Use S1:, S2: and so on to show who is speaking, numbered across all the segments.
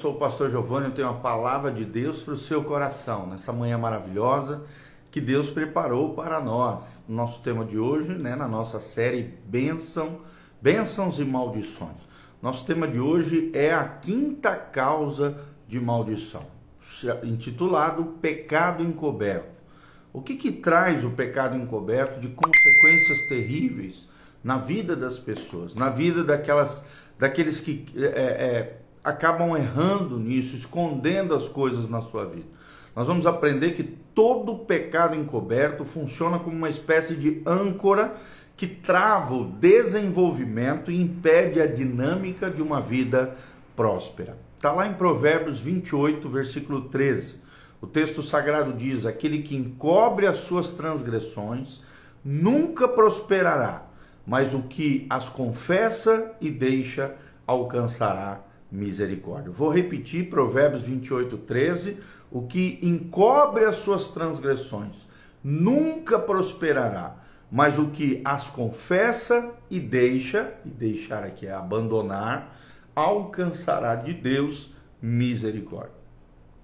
S1: sou o pastor Giovanni, eu tenho uma palavra de Deus para o seu coração, nessa manhã maravilhosa que Deus preparou para nós. Nosso tema de hoje, né, na nossa série Bênção, Bênçãos e Maldições. Nosso tema de hoje é a quinta causa de maldição, intitulado Pecado Encoberto. O que, que traz o pecado encoberto de consequências terríveis na vida das pessoas, na vida daquelas, daqueles que é, é, acabam errando nisso, escondendo as coisas na sua vida. Nós vamos aprender que todo pecado encoberto funciona como uma espécie de âncora que trava o desenvolvimento e impede a dinâmica de uma vida próspera. Está lá em Provérbios 28, versículo 13. O texto sagrado diz: Aquele que encobre as suas transgressões nunca prosperará, mas o que as confessa e deixa alcançará misericórdia. Vou repetir Provérbios 28, 13. O que encobre as suas transgressões nunca prosperará, mas o que as confessa e deixa, e deixar aqui é abandonar, alcançará de Deus misericórdia.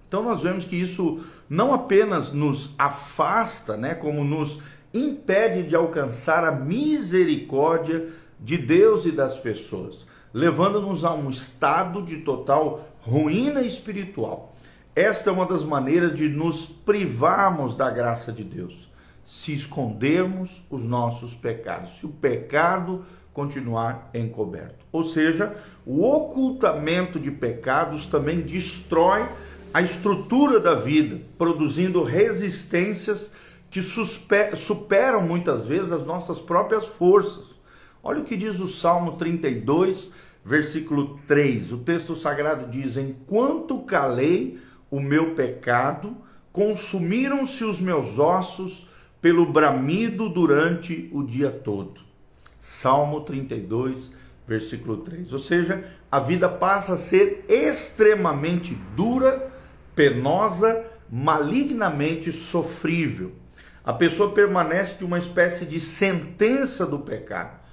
S1: Então nós vemos que isso não apenas nos afasta, né, como nos impede de alcançar a misericórdia de Deus e das pessoas, levando-nos a um estado de total ruína espiritual. Esta é uma das maneiras de nos privarmos da graça de Deus, se escondermos os nossos pecados, se o pecado continuar encoberto. Ou seja, o ocultamento de pecados também destrói a estrutura da vida, produzindo resistências que superam muitas vezes as nossas próprias forças. Olha o que diz o Salmo 32, versículo 3. O texto sagrado diz: Enquanto calei o meu pecado, consumiram-se os meus ossos pelo bramido durante o dia todo. Salmo 32, versículo 3. Ou seja, a vida passa a ser extremamente dura, penosa, malignamente sofrível. A pessoa permanece de uma espécie de sentença do pecado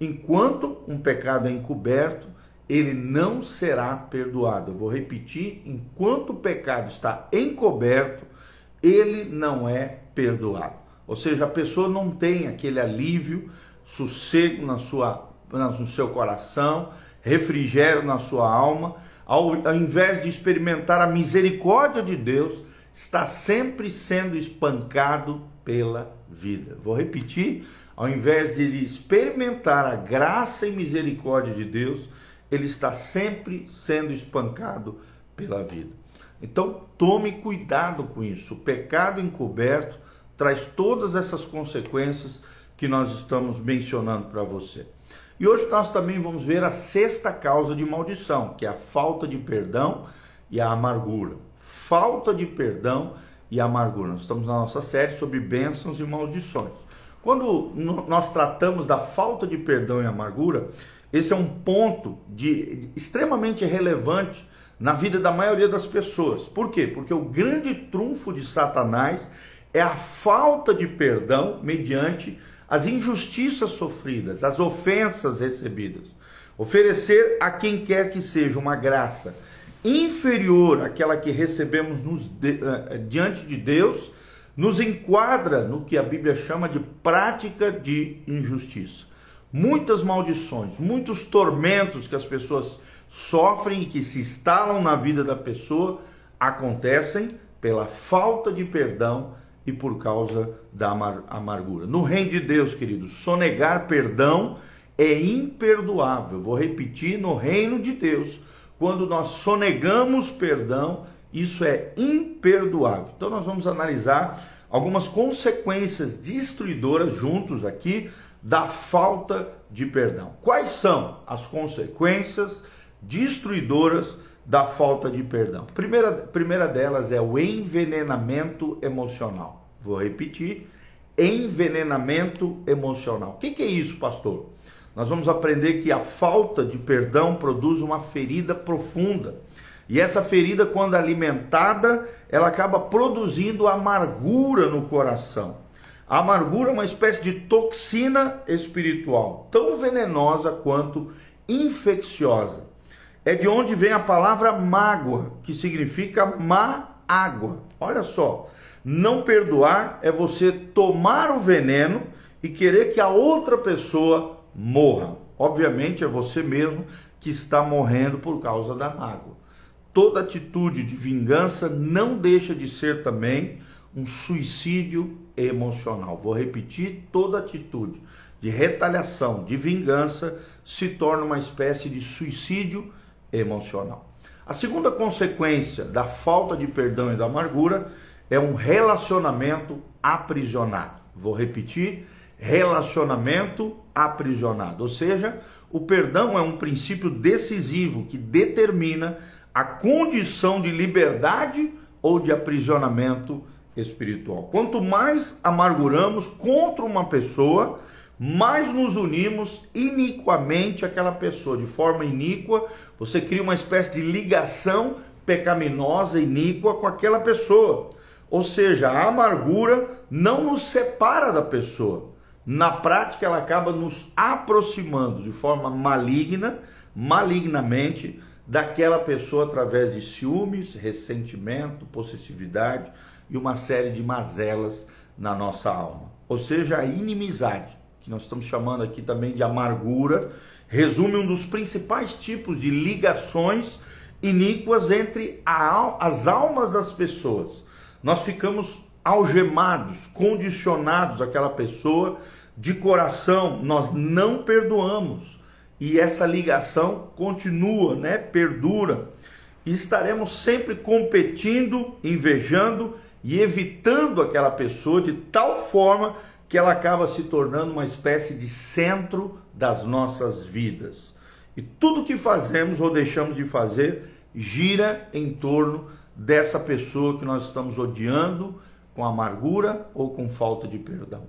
S1: Enquanto um pecado é encoberto, ele não será perdoado. Eu vou repetir: enquanto o pecado está encoberto, ele não é perdoado. Ou seja, a pessoa não tem aquele alívio, sossego na sua, no seu coração, refrigério na sua alma, ao, ao invés de experimentar a misericórdia de Deus, está sempre sendo espancado pela vida. Vou repetir ao invés de ele experimentar a graça e misericórdia de Deus, ele está sempre sendo espancado pela vida. Então, tome cuidado com isso. O pecado encoberto traz todas essas consequências que nós estamos mencionando para você. E hoje nós também vamos ver a sexta causa de maldição, que é a falta de perdão e a amargura. Falta de perdão e amargura. Nós estamos na nossa série sobre bênçãos e maldições. Quando nós tratamos da falta de perdão e amargura, esse é um ponto de, extremamente relevante na vida da maioria das pessoas. Por quê? Porque o grande trunfo de Satanás é a falta de perdão mediante as injustiças sofridas, as ofensas recebidas. Oferecer a quem quer que seja uma graça inferior àquela que recebemos nos, uh, diante de Deus nos enquadra no que a Bíblia chama de prática de injustiça. Muitas maldições, muitos tormentos que as pessoas sofrem e que se instalam na vida da pessoa acontecem pela falta de perdão e por causa da amargura. No reino de Deus, queridos, sonegar perdão é imperdoável. Vou repetir: no reino de Deus, quando nós sonegamos perdão, isso é imperdoável. Então nós vamos analisar algumas consequências destruidoras juntos aqui da falta de perdão. Quais são as consequências destruidoras da falta de perdão? Primeira, primeira delas é o envenenamento emocional. Vou repetir: envenenamento emocional. O que, que é isso, pastor? Nós vamos aprender que a falta de perdão produz uma ferida profunda e essa ferida, quando alimentada, ela acaba produzindo amargura no coração. A amargura é uma espécie de toxina espiritual, tão venenosa quanto infecciosa. é de onde vem a palavra mágoa, que significa má água. Olha só, não perdoar é você tomar o veneno e querer que a outra pessoa morra. Obviamente é você mesmo que está morrendo por causa da mágoa. Toda atitude de vingança não deixa de ser também um suicídio emocional. Vou repetir: toda atitude de retaliação, de vingança, se torna uma espécie de suicídio emocional. A segunda consequência da falta de perdão e da amargura é um relacionamento aprisionado. Vou repetir: relacionamento aprisionado. Ou seja, o perdão é um princípio decisivo que determina a condição de liberdade ou de aprisionamento espiritual. Quanto mais amarguramos contra uma pessoa, mais nos unimos iniquamente àquela pessoa, de forma iníqua, você cria uma espécie de ligação pecaminosa, iníqua com aquela pessoa. Ou seja, a amargura não nos separa da pessoa. Na prática, ela acaba nos aproximando de forma maligna, malignamente, daquela pessoa através de ciúmes, ressentimento, possessividade e uma série de mazelas na nossa alma. Ou seja, a inimizade, que nós estamos chamando aqui também de amargura, resume um dos principais tipos de ligações iníquas entre a, as almas das pessoas. Nós ficamos algemados, condicionados àquela pessoa de coração, nós não perdoamos e essa ligação continua, né? Perdura. E estaremos sempre competindo, invejando e evitando aquela pessoa de tal forma que ela acaba se tornando uma espécie de centro das nossas vidas. E tudo que fazemos ou deixamos de fazer gira em torno dessa pessoa que nós estamos odiando com amargura ou com falta de perdão.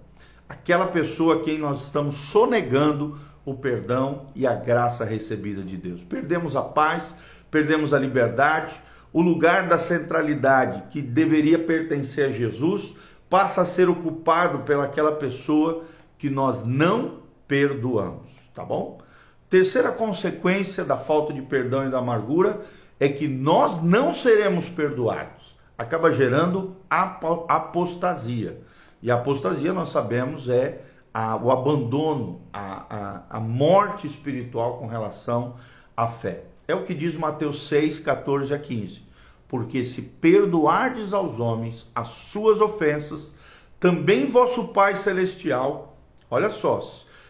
S1: Aquela pessoa a quem nós estamos sonegando o perdão e a graça recebida de Deus. Perdemos a paz, perdemos a liberdade, o lugar da centralidade que deveria pertencer a Jesus passa a ser ocupado pelaquela pessoa que nós não perdoamos, tá bom? Terceira consequência da falta de perdão e da amargura é que nós não seremos perdoados. Acaba gerando apostasia. E a apostasia, nós sabemos, é a, o abandono, a, a, a morte espiritual com relação à fé. É o que diz Mateus 6, 14 a 15. Porque se perdoardes aos homens as suas ofensas, também vosso Pai Celestial, olha só,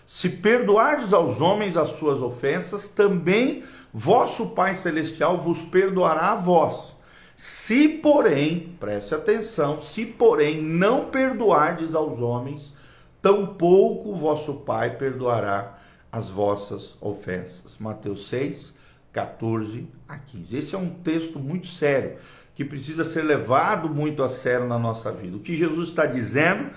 S1: se perdoardes aos homens as suas ofensas, também vosso Pai Celestial vos perdoará a vós. Se, porém, preste atenção, se, porém, não perdoardes aos homens tampouco vosso Pai perdoará as vossas ofensas. Mateus 6, 14 a 15. Esse é um texto muito sério, que precisa ser levado muito a sério na nossa vida. O que Jesus está dizendo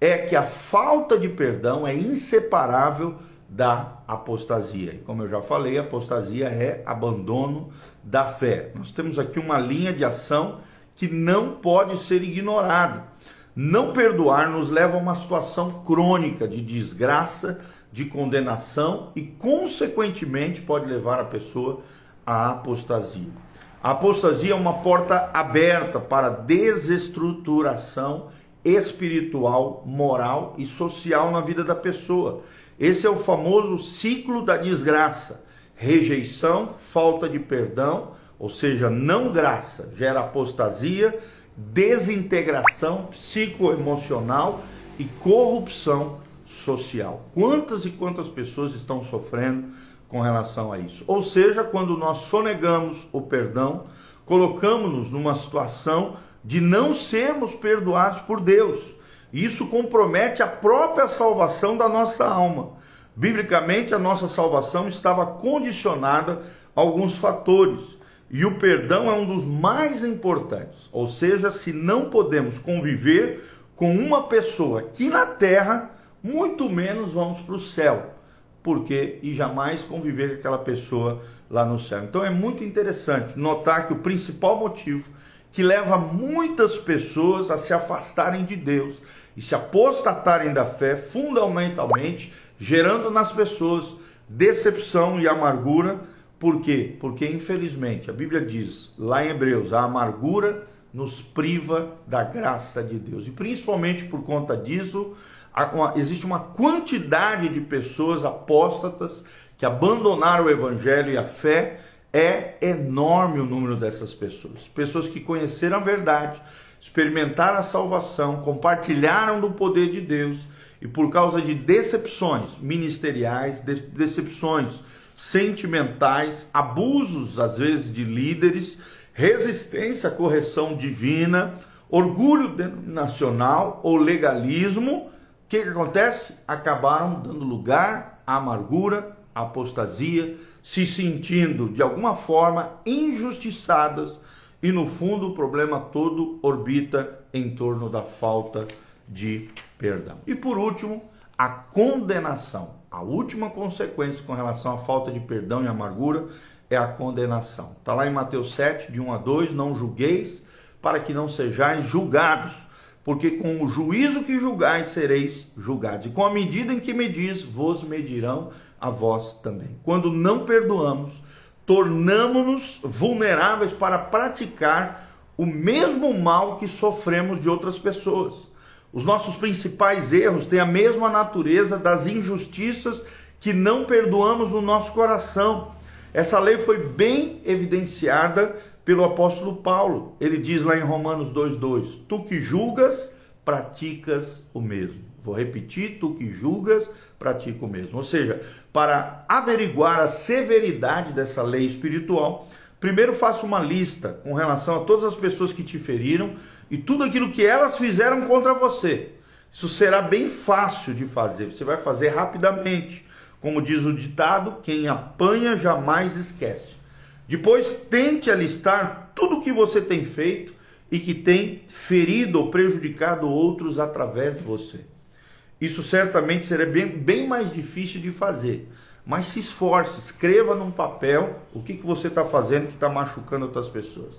S1: é que a falta de perdão é inseparável da apostasia. E como eu já falei, apostasia é abandono da fé. Nós temos aqui uma linha de ação que não pode ser ignorada. Não perdoar nos leva a uma situação crônica de desgraça, de condenação e, consequentemente, pode levar a pessoa à apostasia. A apostasia é uma porta aberta para desestruturação espiritual, moral e social na vida da pessoa. Esse é o famoso ciclo da desgraça. Rejeição, falta de perdão, ou seja, não graça, gera apostasia, desintegração psicoemocional e corrupção social. Quantas e quantas pessoas estão sofrendo com relação a isso? Ou seja, quando nós sonegamos o perdão, colocamos-nos numa situação de não sermos perdoados por Deus. Isso compromete a própria salvação da nossa alma. Biblicamente, a nossa salvação estava condicionada a alguns fatores e o perdão é um dos mais importantes. Ou seja, se não podemos conviver com uma pessoa aqui na terra, muito menos vamos para o céu. Porque e jamais conviver com aquela pessoa lá no céu. Então é muito interessante notar que o principal motivo que leva muitas pessoas a se afastarem de Deus e se apostatarem da fé, fundamentalmente, gerando nas pessoas decepção e amargura, Por quê? Porque infelizmente a Bíblia diz lá em Hebreus, a amargura nos priva da graça de Deus. E principalmente por conta disso, existe uma quantidade de pessoas apóstatas que abandonaram o evangelho e a fé. É enorme o número dessas pessoas. Pessoas que conheceram a verdade, experimentaram a salvação, compartilharam do poder de Deus e por causa de decepções ministeriais, decepções sentimentais, abusos às vezes de líderes, resistência à correção divina, orgulho nacional ou legalismo, o que, que acontece? Acabaram dando lugar à amargura, à apostasia, se sentindo de alguma forma injustiçadas e no fundo o problema todo orbita em torno da falta de perdão. E por último, a condenação. A última consequência com relação à falta de perdão e amargura é a condenação. Está lá em Mateus 7, de 1 a 2, não julgueis para que não sejais julgados, porque com o juízo que julgais sereis julgados, e com a medida em que medis, vos medirão a vós também. Quando não perdoamos, tornamos-nos vulneráveis para praticar o mesmo mal que sofremos de outras pessoas. Os nossos principais erros têm a mesma natureza das injustiças que não perdoamos no nosso coração. Essa lei foi bem evidenciada pelo apóstolo Paulo. Ele diz lá em Romanos 2:2: Tu que julgas, praticas o mesmo. Vou repetir, tu que julgas, pratica o mesmo. Ou seja, para averiguar a severidade dessa lei espiritual, primeiro faça uma lista com relação a todas as pessoas que te feriram e tudo aquilo que elas fizeram contra você. Isso será bem fácil de fazer, você vai fazer rapidamente. Como diz o ditado, quem apanha jamais esquece. Depois tente alistar tudo o que você tem feito e que tem ferido ou prejudicado outros através de você. Isso certamente será bem, bem mais difícil de fazer. Mas se esforce, escreva num papel o que, que você está fazendo que está machucando outras pessoas.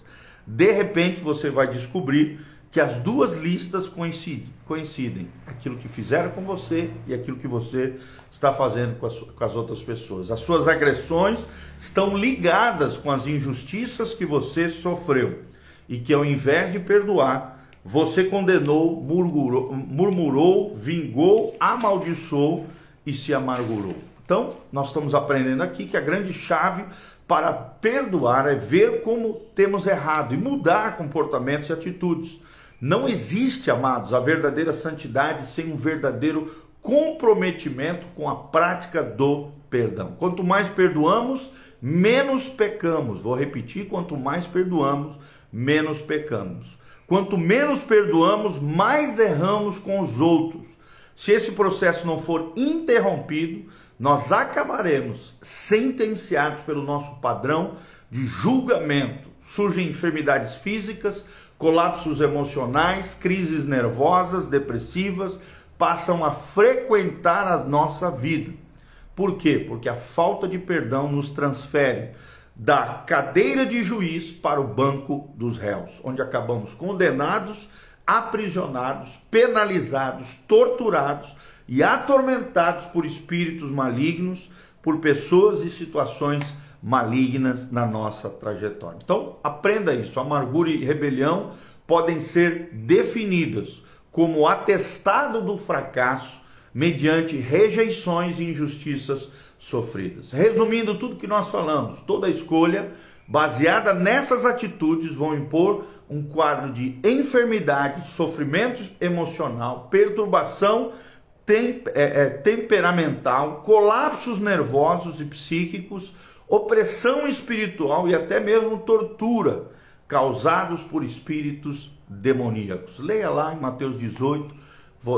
S1: De repente você vai descobrir que as duas listas coincidem, coincidem. Aquilo que fizeram com você e aquilo que você está fazendo com as, com as outras pessoas. As suas agressões estão ligadas com as injustiças que você sofreu. E que ao invés de perdoar, você condenou, murmurou, murmurou, vingou, amaldiçoou e se amargurou. Então, nós estamos aprendendo aqui que a grande chave para perdoar é ver como temos errado e mudar comportamentos e atitudes. Não existe, amados, a verdadeira santidade sem um verdadeiro comprometimento com a prática do perdão. Quanto mais perdoamos, menos pecamos. Vou repetir: quanto mais perdoamos, menos pecamos. Quanto menos perdoamos, mais erramos com os outros. Se esse processo não for interrompido, nós acabaremos sentenciados pelo nosso padrão de julgamento. Surgem enfermidades físicas, colapsos emocionais, crises nervosas, depressivas, passam a frequentar a nossa vida. Por quê? Porque a falta de perdão nos transfere da cadeira de juiz para o banco dos réus, onde acabamos condenados, aprisionados, penalizados, torturados e atormentados por espíritos malignos, por pessoas e situações malignas na nossa trajetória. Então, aprenda isso. Amargura e rebelião podem ser definidas como atestado do fracasso mediante rejeições e injustiças sofridas. Resumindo tudo que nós falamos, toda escolha baseada nessas atitudes vão impor um quadro de enfermidade, sofrimento emocional, perturbação tem, é, é, temperamental, colapsos nervosos e psíquicos, opressão espiritual e até mesmo tortura causados por espíritos demoníacos. Leia lá em Mateus 18,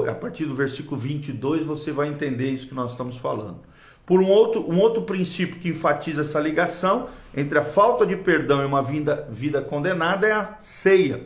S1: a partir do versículo 22, você vai entender isso que nós estamos falando. Por um outro, um outro princípio que enfatiza essa ligação entre a falta de perdão e uma vida, vida condenada é a ceia.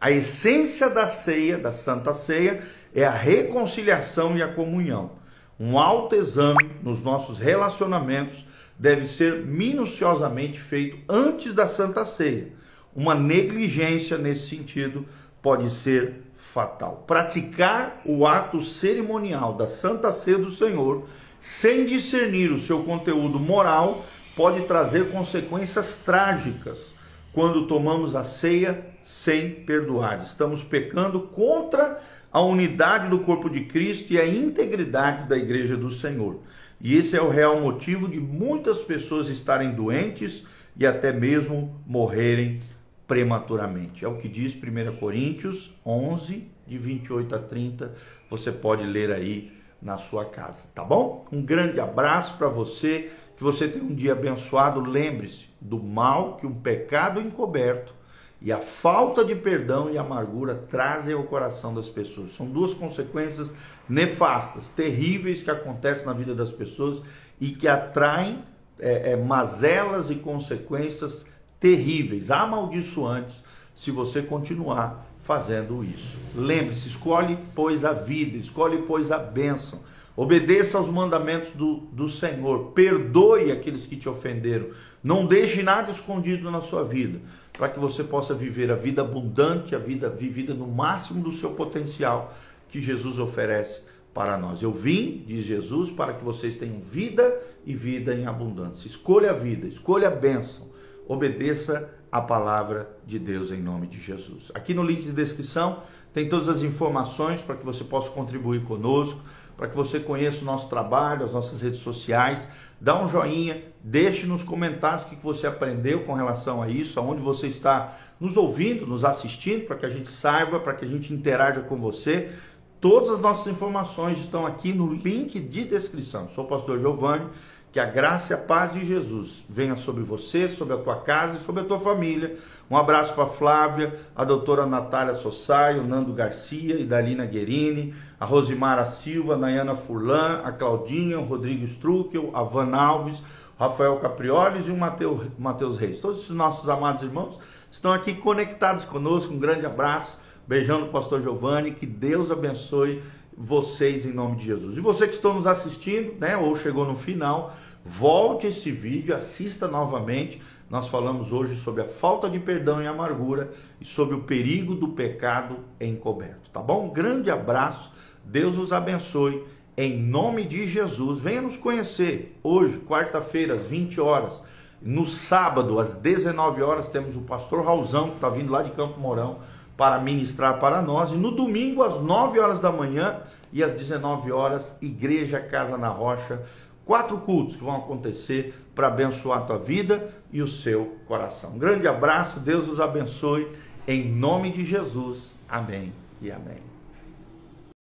S1: A essência da ceia, da Santa Ceia, é a reconciliação e a comunhão. Um alto exame nos nossos relacionamentos deve ser minuciosamente feito antes da Santa Ceia. Uma negligência nesse sentido pode ser fatal. Praticar o ato cerimonial da Santa Ceia do Senhor sem discernir o seu conteúdo moral pode trazer consequências trágicas quando tomamos a ceia sem perdoar. Estamos pecando contra a unidade do corpo de Cristo e a integridade da igreja do Senhor. E esse é o real motivo de muitas pessoas estarem doentes e até mesmo morrerem prematuramente. É o que diz 1 Coríntios 11, de 28 a 30. Você pode ler aí na sua casa, tá bom? Um grande abraço para você, que você tenha um dia abençoado. Lembre-se do mal que um pecado encoberto e a falta de perdão e amargura trazem ao coração das pessoas. São duas consequências nefastas, terríveis que acontecem na vida das pessoas e que atraem é, é, mazelas e consequências terríveis, amaldiçoantes, se você continuar fazendo isso. Lembre-se, escolhe, pois, a vida, escolhe, pois, a bênção. Obedeça aos mandamentos do, do Senhor. Perdoe aqueles que te ofenderam. Não deixe nada escondido na sua vida, para que você possa viver a vida abundante, a vida vivida no máximo do seu potencial que Jesus oferece para nós. Eu vim, diz Jesus, para que vocês tenham vida e vida em abundância. Escolha a vida, escolha a bênção. Obedeça a palavra de Deus em nome de Jesus. Aqui no link de descrição tem todas as informações para que você possa contribuir conosco para que você conheça o nosso trabalho, as nossas redes sociais. Dá um joinha, deixe nos comentários o que você aprendeu com relação a isso, aonde você está nos ouvindo, nos assistindo, para que a gente saiba, para que a gente interaja com você. Todas as nossas informações estão aqui no link de descrição. Sou o pastor Giovanni. Que a graça e a paz de Jesus venha sobre você, sobre a tua casa e sobre a tua família. Um abraço para Flávia, a doutora Natália Sossai, o Nando Garcia e Dalina Guerini, a Rosimara Silva, a Nayana Furlan, a Claudinha, o Rodrigo Struckel, a Van Alves, Rafael Caprioles e o Matheus Reis. Todos esses nossos amados irmãos estão aqui conectados conosco. Um grande abraço. Beijando o pastor Giovanni. Que Deus abençoe vocês em nome de Jesus. E você que estão nos assistindo, né, ou chegou no final, volte esse vídeo, assista novamente. Nós falamos hoje sobre a falta de perdão e amargura e sobre o perigo do pecado encoberto, tá bom? Um grande abraço. Deus os abençoe. Em nome de Jesus, venha nos conhecer hoje, quarta-feira, às 20 horas. No sábado, às 19 horas, temos o pastor Raulzão, que está vindo lá de Campo Mourão para ministrar para nós. E no domingo, às 9 horas da manhã e às 19 horas, Igreja Casa na Rocha. Quatro cultos que vão acontecer para abençoar a tua vida e o seu coração. Um grande abraço, Deus os abençoe. Em nome de Jesus. Amém e amém.